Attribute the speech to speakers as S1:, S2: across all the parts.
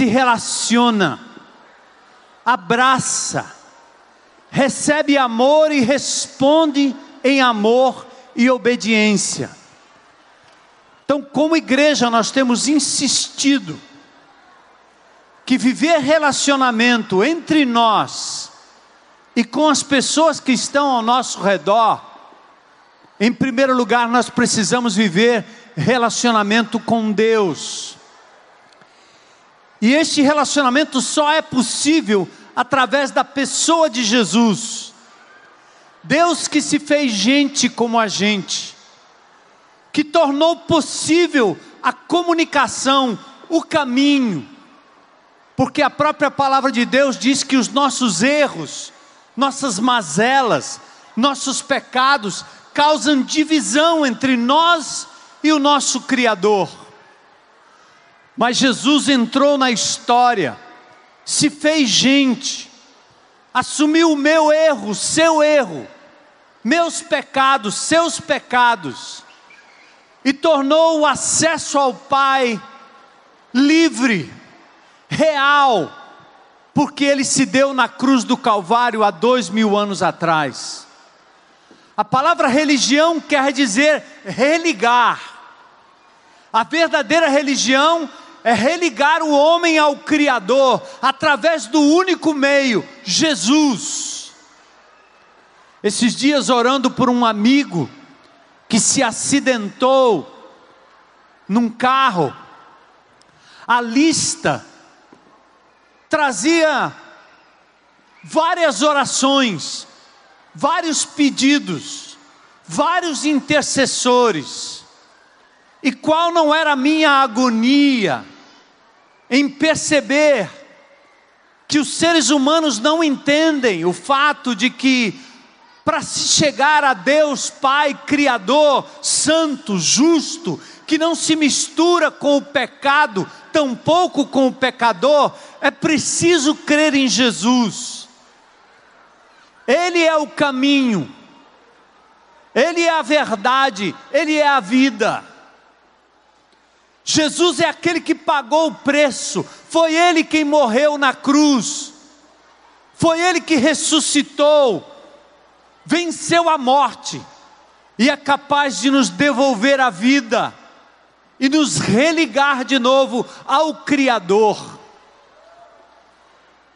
S1: se relaciona, abraça, recebe amor e responde em amor e obediência. Então, como igreja, nós temos insistido que viver relacionamento entre nós e com as pessoas que estão ao nosso redor, em primeiro lugar, nós precisamos viver relacionamento com Deus. E este relacionamento só é possível através da pessoa de Jesus. Deus que se fez gente como a gente, que tornou possível a comunicação, o caminho, porque a própria palavra de Deus diz que os nossos erros, nossas mazelas, nossos pecados causam divisão entre nós e o nosso Criador. Mas Jesus entrou na história, se fez gente, assumiu o meu erro, seu erro, meus pecados, seus pecados, e tornou o acesso ao Pai livre, real, porque ele se deu na cruz do Calvário há dois mil anos atrás. A palavra religião quer dizer religar. A verdadeira religião é religar o homem ao Criador através do único meio, Jesus. Esses dias orando por um amigo que se acidentou num carro, a lista trazia várias orações vários pedidos, vários intercessores. E qual não era a minha agonia em perceber que os seres humanos não entendem o fato de que, para se chegar a Deus Pai Criador, Santo, Justo, que não se mistura com o pecado, tampouco com o pecador, é preciso crer em Jesus. Ele é o caminho, Ele é a verdade, Ele é a vida. Jesus é aquele que pagou o preço, foi Ele quem morreu na cruz, foi Ele que ressuscitou, venceu a morte. E é capaz de nos devolver a vida. E nos religar de novo ao Criador.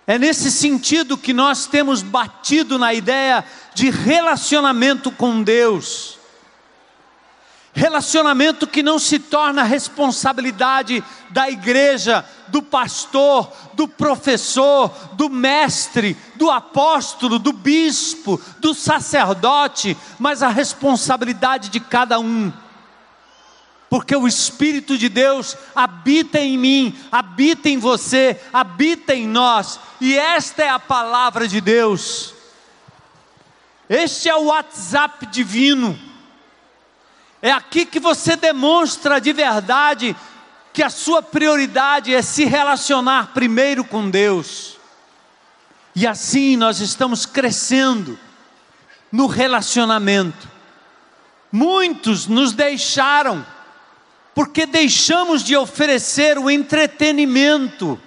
S1: É nesse sentido que nós temos batido na ideia de relacionamento com Deus. Relacionamento que não se torna responsabilidade da igreja, do pastor, do professor, do mestre, do apóstolo, do bispo, do sacerdote, mas a responsabilidade de cada um porque o Espírito de Deus habita em mim, habita em você, habita em nós, e esta é a palavra de Deus. Este é o WhatsApp divino. É aqui que você demonstra de verdade que a sua prioridade é se relacionar primeiro com Deus. E assim nós estamos crescendo no relacionamento. Muitos nos deixaram porque deixamos de oferecer o entretenimento,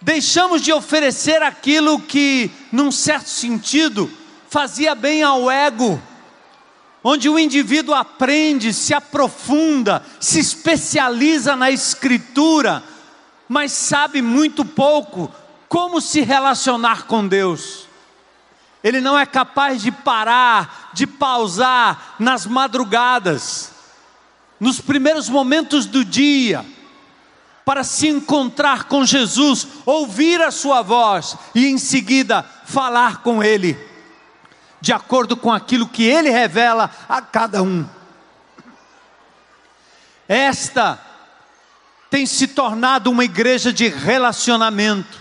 S1: deixamos de oferecer aquilo que, num certo sentido, fazia bem ao ego, onde o indivíduo aprende, se aprofunda, se especializa na escritura, mas sabe muito pouco como se relacionar com Deus. Ele não é capaz de parar, de pausar nas madrugadas nos primeiros momentos do dia, para se encontrar com Jesus, ouvir a sua voz e em seguida falar com Ele, de acordo com aquilo que Ele revela a cada um. Esta tem se tornado uma igreja de relacionamento,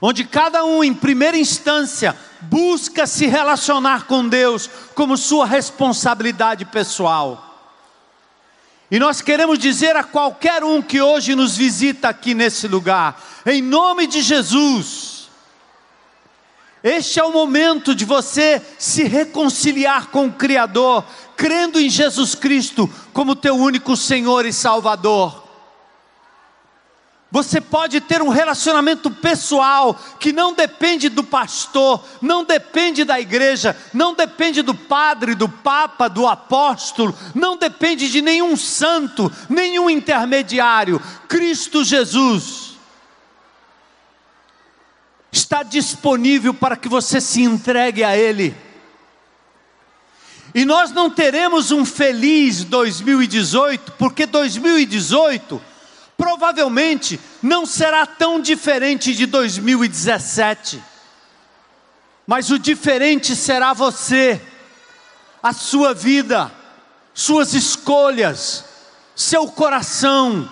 S1: onde cada um, em primeira instância, busca se relacionar com Deus como sua responsabilidade pessoal. E nós queremos dizer a qualquer um que hoje nos visita aqui nesse lugar, em nome de Jesus, este é o momento de você se reconciliar com o Criador, crendo em Jesus Cristo como teu único Senhor e Salvador. Você pode ter um relacionamento pessoal que não depende do pastor, não depende da igreja, não depende do padre, do papa, do apóstolo, não depende de nenhum santo, nenhum intermediário. Cristo Jesus está disponível para que você se entregue a Ele. E nós não teremos um feliz 2018, porque 2018 provavelmente não será tão diferente de 2017. Mas o diferente será você, a sua vida, suas escolhas, seu coração,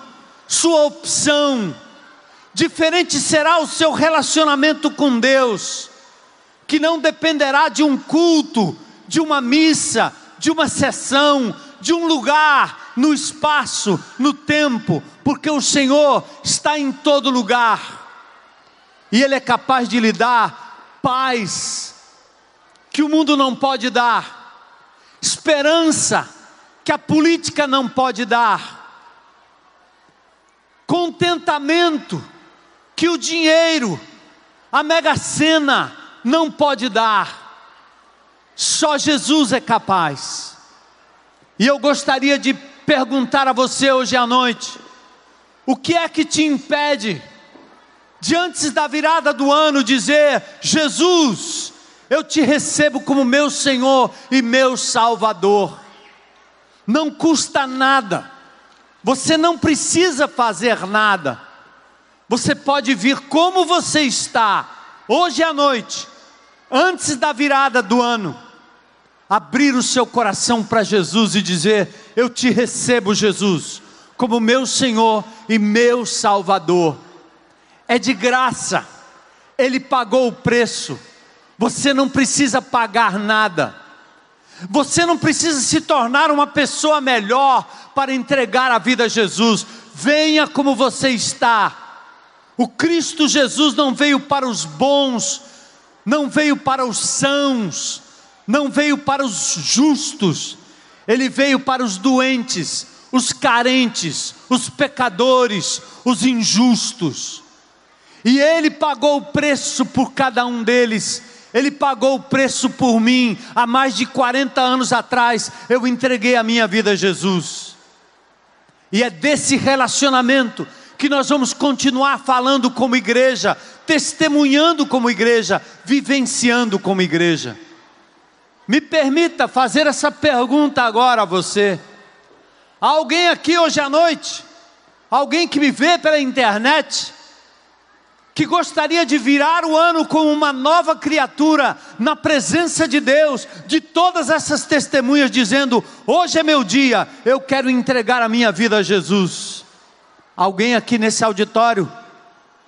S1: sua opção. Diferente será o seu relacionamento com Deus, que não dependerá de um culto, de uma missa, de uma sessão, de um lugar, no espaço, no tempo, porque o Senhor está em todo lugar, e Ele é capaz de lhe dar paz, que o mundo não pode dar, esperança, que a política não pode dar, contentamento, que o dinheiro, a mega sena não pode dar, só Jesus é capaz. E eu gostaria de perguntar a você hoje à noite: o que é que te impede de antes da virada do ano dizer: Jesus, eu te recebo como meu Senhor e meu Salvador? Não custa nada, você não precisa fazer nada, você pode vir como você está, hoje à noite, antes da virada do ano, abrir o seu coração para Jesus e dizer: Eu te recebo, Jesus como meu Senhor e meu Salvador. É de graça, Ele pagou o preço, você não precisa pagar nada, você não precisa se tornar uma pessoa melhor para entregar a vida a Jesus, venha como você está. O Cristo Jesus não veio para os bons, não veio para os sãos, não veio para os justos, ele veio para os doentes, os carentes, os pecadores, os injustos. E Ele pagou o preço por cada um deles. Ele pagou o preço por mim. Há mais de 40 anos atrás, eu entreguei a minha vida a Jesus. E é desse relacionamento que nós vamos continuar falando como igreja, testemunhando como igreja, vivenciando como igreja. Me permita fazer essa pergunta agora a você. Há alguém aqui hoje à noite, alguém que me vê pela internet, que gostaria de virar o ano com uma nova criatura na presença de Deus, de todas essas testemunhas dizendo: hoje é meu dia, eu quero entregar a minha vida a Jesus. Alguém aqui nesse auditório,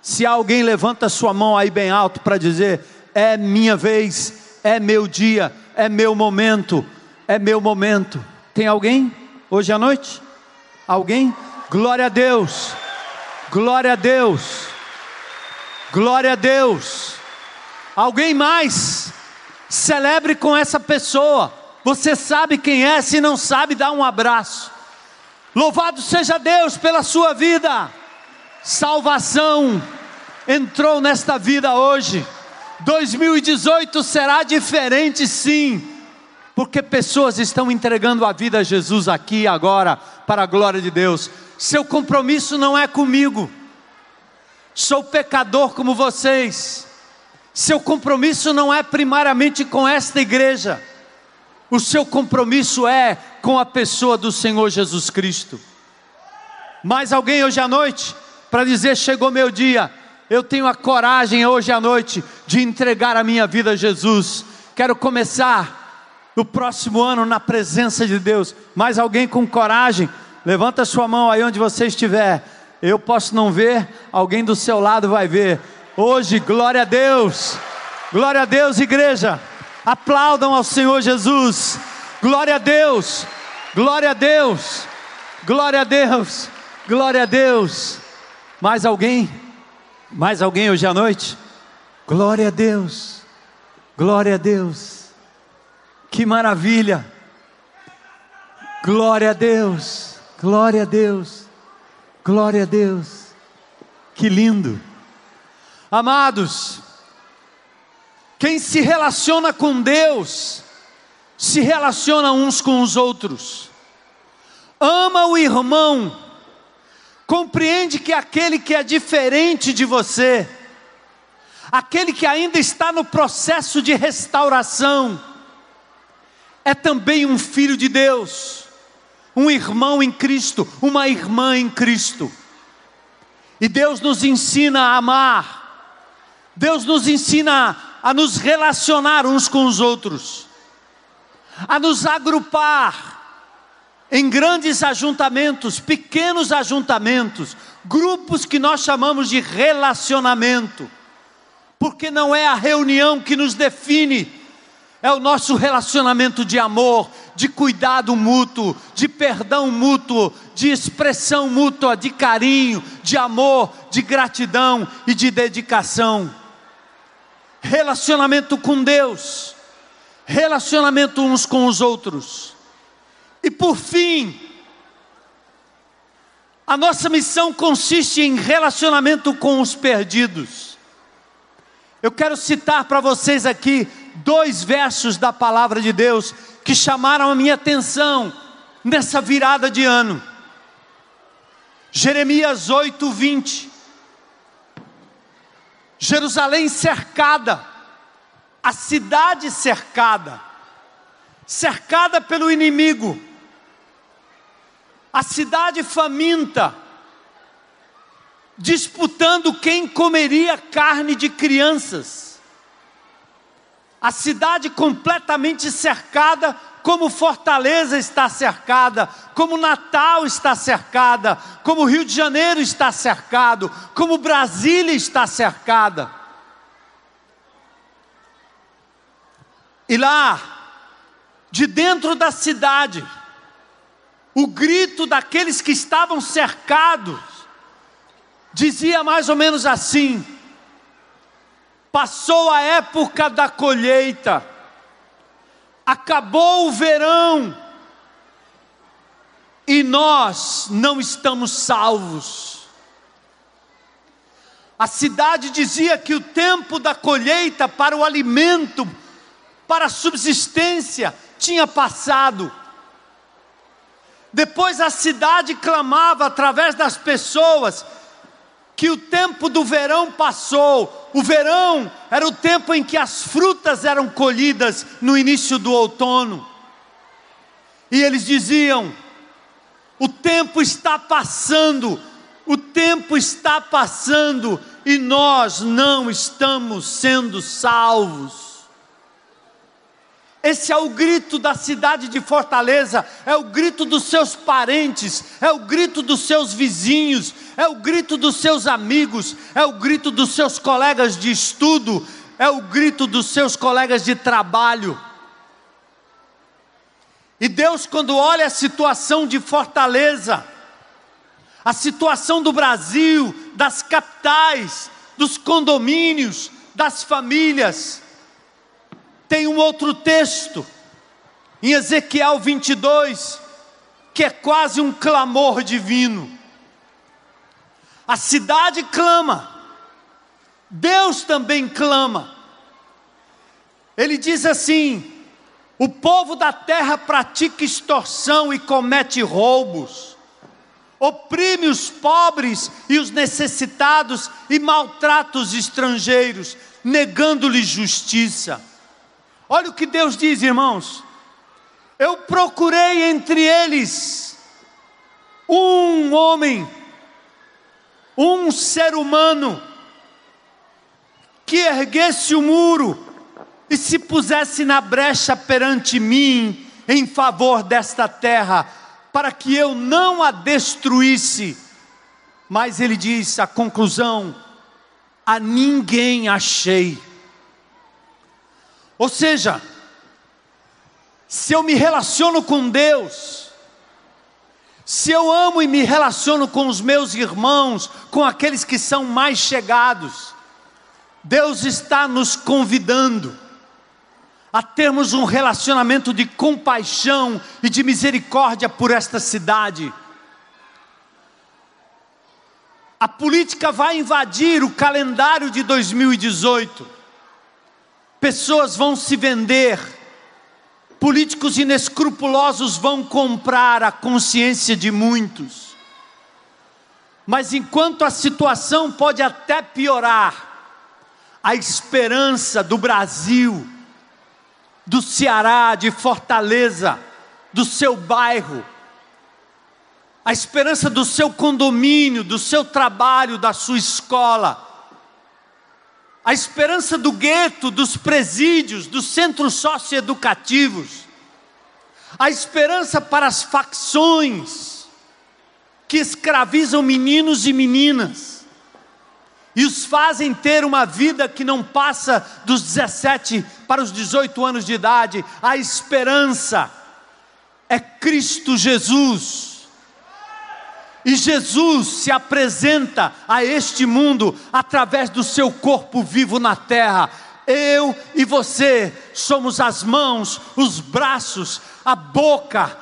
S1: se alguém levanta sua mão aí bem alto para dizer: é minha vez, é meu dia, é meu momento, é meu momento. Tem alguém? hoje à noite? Alguém? Glória a Deus, glória a Deus, glória a Deus. Alguém mais? Celebre com essa pessoa. Você sabe quem é, se não sabe, dá um abraço. Louvado seja Deus pela sua vida. Salvação entrou nesta vida hoje. 2018 será diferente, sim porque pessoas estão entregando a vida a Jesus aqui agora, para a glória de Deus. Seu compromisso não é comigo, sou pecador como vocês. Seu compromisso não é primariamente com esta igreja, o seu compromisso é com a pessoa do Senhor Jesus Cristo. Mais alguém hoje à noite, para dizer: chegou meu dia, eu tenho a coragem hoje à noite de entregar a minha vida a Jesus. Quero começar no próximo ano na presença de Deus. Mais alguém com coragem? Levanta sua mão aí onde você estiver. Eu posso não ver, alguém do seu lado vai ver. Hoje, glória a Deus. Glória a Deus, igreja. Aplaudam ao Senhor Jesus. Glória a Deus. Glória a Deus. Glória a Deus. Glória a Deus. Mais alguém? Mais alguém hoje à noite? Glória a Deus. Glória a Deus. Que maravilha! Glória a Deus, glória a Deus, glória a Deus. Que lindo! Amados, quem se relaciona com Deus, se relaciona uns com os outros. Ama o irmão, compreende que aquele que é diferente de você, aquele que ainda está no processo de restauração, é também um filho de Deus, um irmão em Cristo, uma irmã em Cristo. E Deus nos ensina a amar, Deus nos ensina a nos relacionar uns com os outros, a nos agrupar em grandes ajuntamentos, pequenos ajuntamentos, grupos que nós chamamos de relacionamento, porque não é a reunião que nos define, é o nosso relacionamento de amor, de cuidado mútuo, de perdão mútuo, de expressão mútua, de carinho, de amor, de gratidão e de dedicação. Relacionamento com Deus, relacionamento uns com os outros. E por fim, a nossa missão consiste em relacionamento com os perdidos. Eu quero citar para vocês aqui dois versos da palavra de Deus que chamaram a minha atenção nessa virada de ano. Jeremias 8, 20. Jerusalém cercada, a cidade cercada, cercada pelo inimigo, a cidade faminta, disputando quem comeria carne de crianças, a cidade completamente cercada como Fortaleza está cercada, como Natal está cercada, como Rio de Janeiro está cercado, como Brasília está cercada. E lá, de dentro da cidade, o grito daqueles que estavam cercados dizia mais ou menos assim: passou a época da colheita, acabou o verão e nós não estamos salvos. A cidade dizia que o tempo da colheita para o alimento, para a subsistência, tinha passado. Depois a cidade clamava através das pessoas que o tempo do verão passou. O verão era o tempo em que as frutas eram colhidas no início do outono. E eles diziam: o tempo está passando, o tempo está passando e nós não estamos sendo salvos. Esse é o grito da cidade de Fortaleza, é o grito dos seus parentes, é o grito dos seus vizinhos, é o grito dos seus amigos, é o grito dos seus colegas de estudo, é o grito dos seus colegas de trabalho. E Deus, quando olha a situação de Fortaleza, a situação do Brasil, das capitais, dos condomínios, das famílias, tem um outro texto, em Ezequiel 22, que é quase um clamor divino. A cidade clama, Deus também clama. Ele diz assim: o povo da terra pratica extorsão e comete roubos, oprime os pobres e os necessitados e maltrata os estrangeiros, negando-lhes justiça. Olha o que Deus diz, irmãos. Eu procurei entre eles um homem, um ser humano, que erguesse o muro e se pusesse na brecha perante mim em favor desta terra, para que eu não a destruísse. Mas ele diz a conclusão: a ninguém achei. Ou seja, se eu me relaciono com Deus, se eu amo e me relaciono com os meus irmãos, com aqueles que são mais chegados, Deus está nos convidando a termos um relacionamento de compaixão e de misericórdia por esta cidade. A política vai invadir o calendário de 2018. Pessoas vão se vender, políticos inescrupulosos vão comprar a consciência de muitos. Mas enquanto a situação pode até piorar, a esperança do Brasil, do Ceará, de Fortaleza, do seu bairro, a esperança do seu condomínio, do seu trabalho, da sua escola, a esperança do gueto, dos presídios, dos centros socioeducativos, a esperança para as facções que escravizam meninos e meninas e os fazem ter uma vida que não passa dos 17 para os 18 anos de idade, a esperança é Cristo Jesus e Jesus se apresenta a este mundo através do seu corpo vivo na terra. Eu e você somos as mãos, os braços, a boca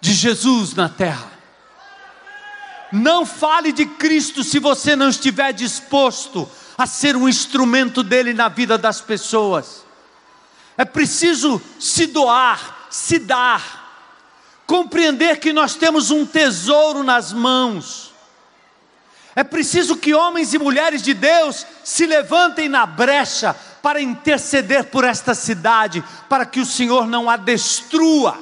S1: de Jesus na terra. Não fale de Cristo se você não estiver disposto a ser um instrumento dele na vida das pessoas. É preciso se doar, se dar compreender que nós temos um tesouro nas mãos. É preciso que homens e mulheres de Deus se levantem na brecha para interceder por esta cidade, para que o Senhor não a destrua,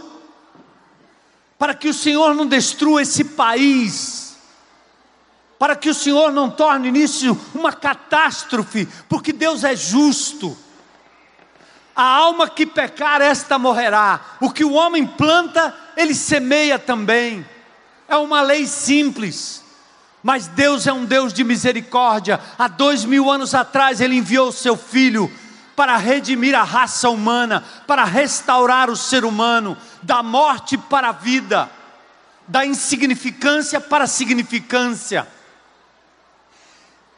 S1: para que o Senhor não destrua esse país, para que o Senhor não torne nisso uma catástrofe, porque Deus é justo. A alma que pecar, esta morrerá. O que o homem planta, ele semeia também. É uma lei simples. Mas Deus é um Deus de misericórdia. Há dois mil anos atrás, Ele enviou o seu Filho para redimir a raça humana, para restaurar o ser humano, da morte para a vida, da insignificância para a significância.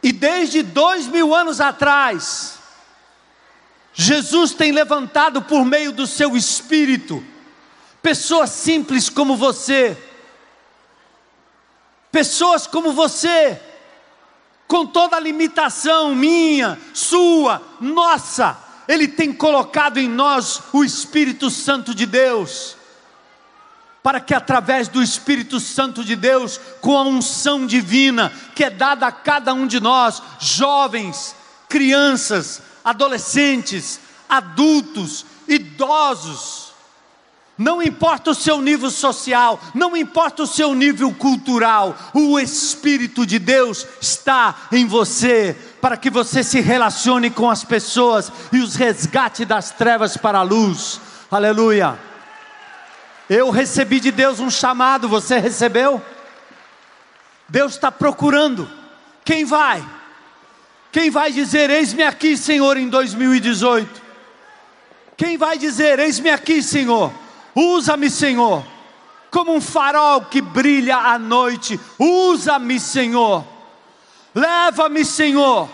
S1: E desde dois mil anos atrás, Jesus tem levantado por meio do seu espírito, pessoas simples como você, pessoas como você, com toda a limitação minha, sua, nossa, Ele tem colocado em nós o Espírito Santo de Deus, para que através do Espírito Santo de Deus, com a unção divina que é dada a cada um de nós, jovens, crianças, adolescentes, adultos, idosos, não importa o seu nível social, não importa o seu nível cultural, o Espírito de Deus está em você, para que você se relacione com as pessoas e os resgate das trevas para a luz. Aleluia. Eu recebi de Deus um chamado, você recebeu? Deus está procurando. Quem vai? Quem vai dizer: Eis-me aqui, Senhor, em 2018? Quem vai dizer: Eis-me aqui, Senhor, usa-me, Senhor, como um farol que brilha à noite, usa-me, Senhor, leva-me, Senhor.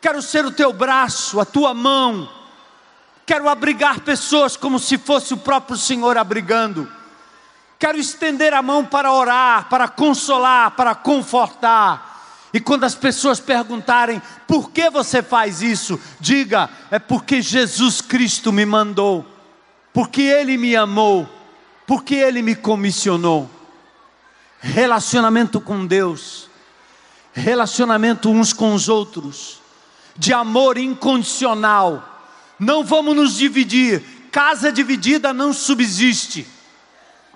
S1: Quero ser o teu braço, a tua mão, quero abrigar pessoas como se fosse o próprio Senhor abrigando. Quero estender a mão para orar, para consolar, para confortar. E quando as pessoas perguntarem por que você faz isso, diga: é porque Jesus Cristo me mandou, porque Ele me amou, porque Ele me comissionou. Relacionamento com Deus, relacionamento uns com os outros, de amor incondicional. Não vamos nos dividir, casa dividida não subsiste.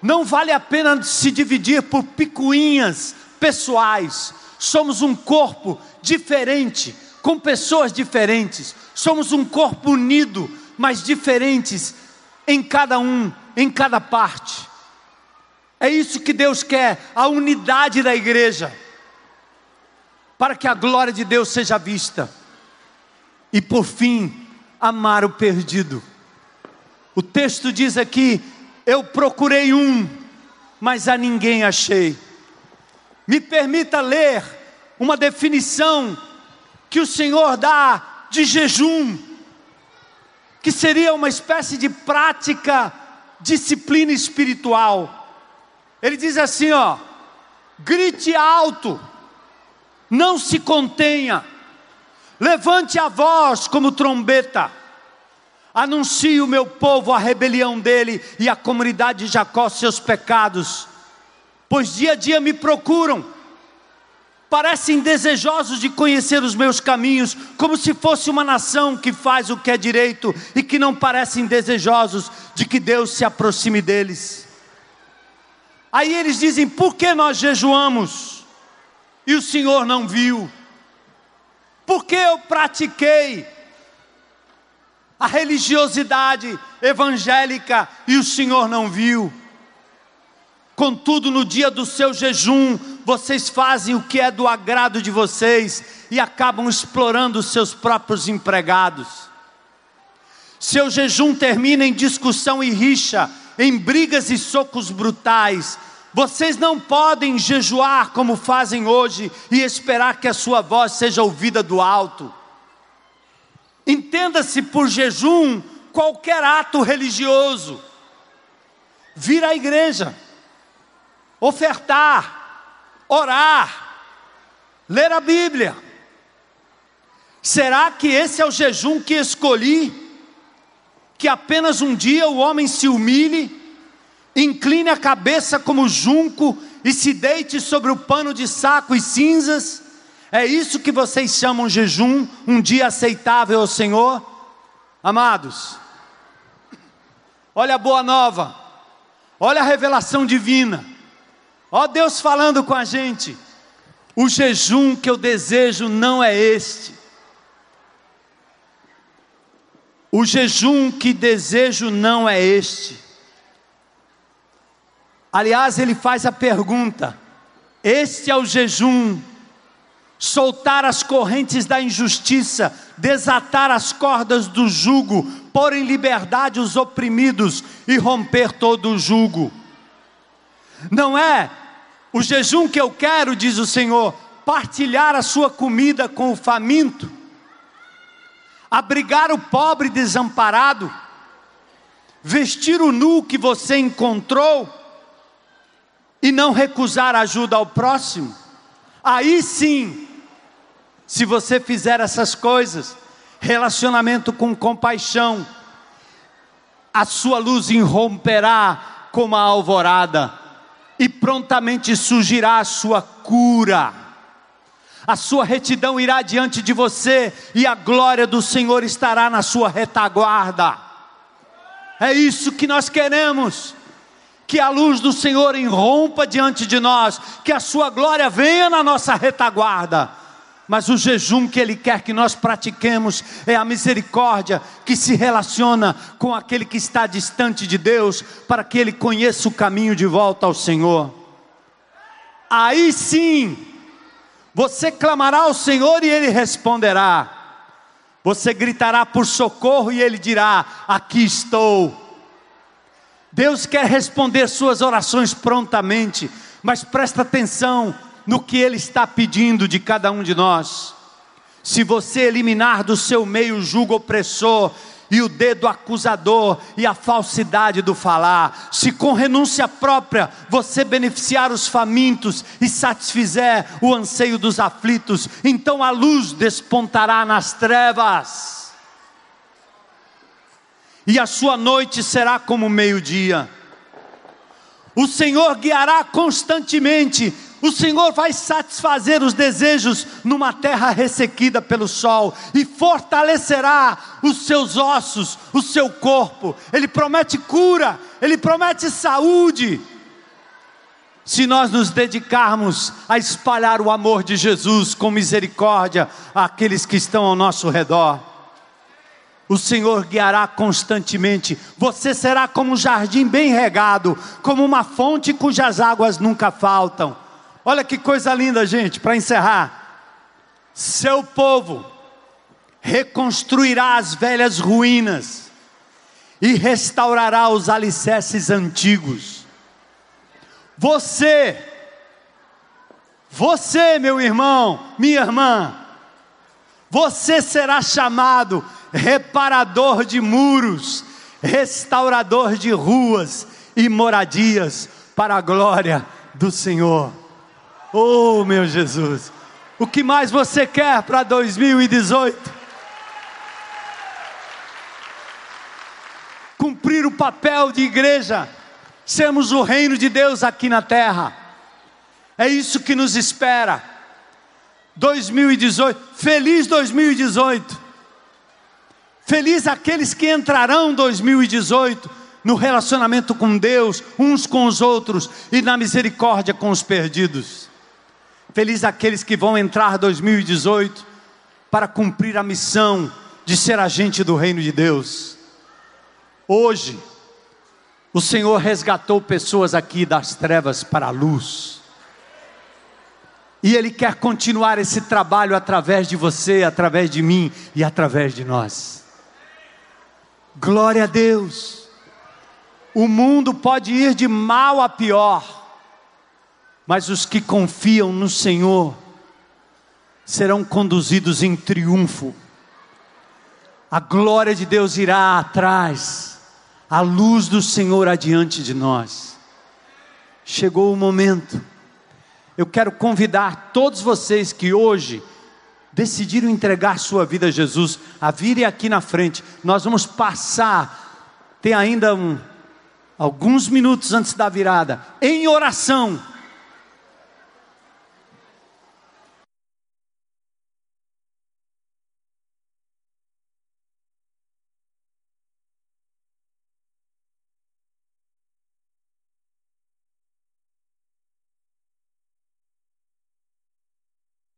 S1: Não vale a pena se dividir por picuinhas pessoais somos um corpo diferente, com pessoas diferentes, somos um corpo unido, mas diferentes em cada um, em cada parte. É isso que Deus quer, a unidade da igreja, para que a glória de Deus seja vista. E por fim, amar o perdido. O texto diz aqui: Eu procurei um, mas a ninguém achei. Me permita ler uma definição que o Senhor dá de jejum, que seria uma espécie de prática, disciplina espiritual. Ele diz assim, ó: grite alto, não se contenha, levante a voz como trombeta, anuncie o meu povo a rebelião dele e a comunidade de Jacó seus pecados, pois dia a dia me procuram, parecem desejosos de conhecer os meus caminhos, como se fosse uma nação que faz o que é direito e que não parecem desejosos de que Deus se aproxime deles. Aí eles dizem: por que nós jejuamos? e o Senhor não viu? Porque eu pratiquei a religiosidade evangélica e o Senhor não viu? Contudo, no dia do seu jejum, vocês fazem o que é do agrado de vocês e acabam explorando os seus próprios empregados. Seu jejum termina em discussão e rixa, em brigas e socos brutais, vocês não podem jejuar como fazem hoje e esperar que a sua voz seja ouvida do alto. Entenda-se por jejum qualquer ato religioso. Vir à igreja, ofertar, orar, ler a Bíblia. Será que esse é o jejum que escolhi? Que apenas um dia o homem se humilhe incline a cabeça como junco e se deite sobre o pano de saco e cinzas. É isso que vocês chamam jejum, um dia aceitável ao Senhor? Amados, olha a boa nova, olha a revelação divina, ó Deus falando com a gente. O jejum que eu desejo não é este. O jejum que desejo não é este. Aliás, ele faz a pergunta: este é o jejum, soltar as correntes da injustiça, desatar as cordas do jugo, pôr em liberdade os oprimidos e romper todo o jugo. Não é o jejum que eu quero, diz o Senhor, partilhar a sua comida com o faminto, abrigar o pobre desamparado, vestir o nu que você encontrou, e não recusar ajuda ao próximo, aí sim, se você fizer essas coisas, relacionamento com compaixão, a sua luz irromperá como a alvorada, e prontamente surgirá a sua cura. A sua retidão irá diante de você, e a glória do Senhor estará na sua retaguarda. É isso que nós queremos que a luz do Senhor irrompa diante de nós, que a sua glória venha na nossa retaguarda. Mas o jejum que Ele quer que nós pratiquemos é a misericórdia que se relaciona com aquele que está distante de Deus, para que ele conheça o caminho de volta ao Senhor. Aí sim, você clamará ao Senhor e Ele responderá. Você gritará por socorro e Ele dirá: Aqui estou. Deus quer responder suas orações prontamente, mas presta atenção no que Ele está pedindo de cada um de nós. Se você eliminar do seu meio o jugo opressor, e o dedo acusador e a falsidade do falar. Se com renúncia própria você beneficiar os famintos e satisfizer o anseio dos aflitos, então a luz despontará nas trevas e a sua noite será como meio-dia. O Senhor guiará constantemente, o Senhor vai satisfazer os desejos numa terra ressequida pelo sol e fortalecerá os seus ossos, o seu corpo. Ele promete cura, ele promete saúde. Se nós nos dedicarmos a espalhar o amor de Jesus com misericórdia àqueles que estão ao nosso redor o Senhor guiará constantemente. Você será como um jardim bem regado, como uma fonte cujas águas nunca faltam. Olha que coisa linda, gente, para encerrar. Seu povo reconstruirá as velhas ruínas e restaurará os alicerces antigos. Você, você, meu irmão, minha irmã, você será chamado reparador de muros, restaurador de ruas e moradias para a glória do Senhor. Oh, meu Jesus! O que mais você quer para 2018? Cumprir o papel de igreja, sermos o reino de Deus aqui na terra. É isso que nos espera. 2018, feliz 2018. Feliz aqueles que entrarão 2018 no relacionamento com Deus, uns com os outros e na misericórdia com os perdidos. Feliz aqueles que vão entrar 2018 para cumprir a missão de ser agente do reino de Deus. Hoje, o Senhor resgatou pessoas aqui das trevas para a luz. E Ele quer continuar esse trabalho através de você, através de mim e através de nós. Glória a Deus. O mundo pode ir de mal a pior mas os que confiam no Senhor serão conduzidos em triunfo. A glória de Deus irá atrás, a luz do Senhor adiante de nós. Chegou o momento. Eu quero convidar todos vocês que hoje decidiram entregar sua vida a Jesus, a virem aqui na frente. Nós vamos passar, tem ainda um, alguns minutos antes da virada, em oração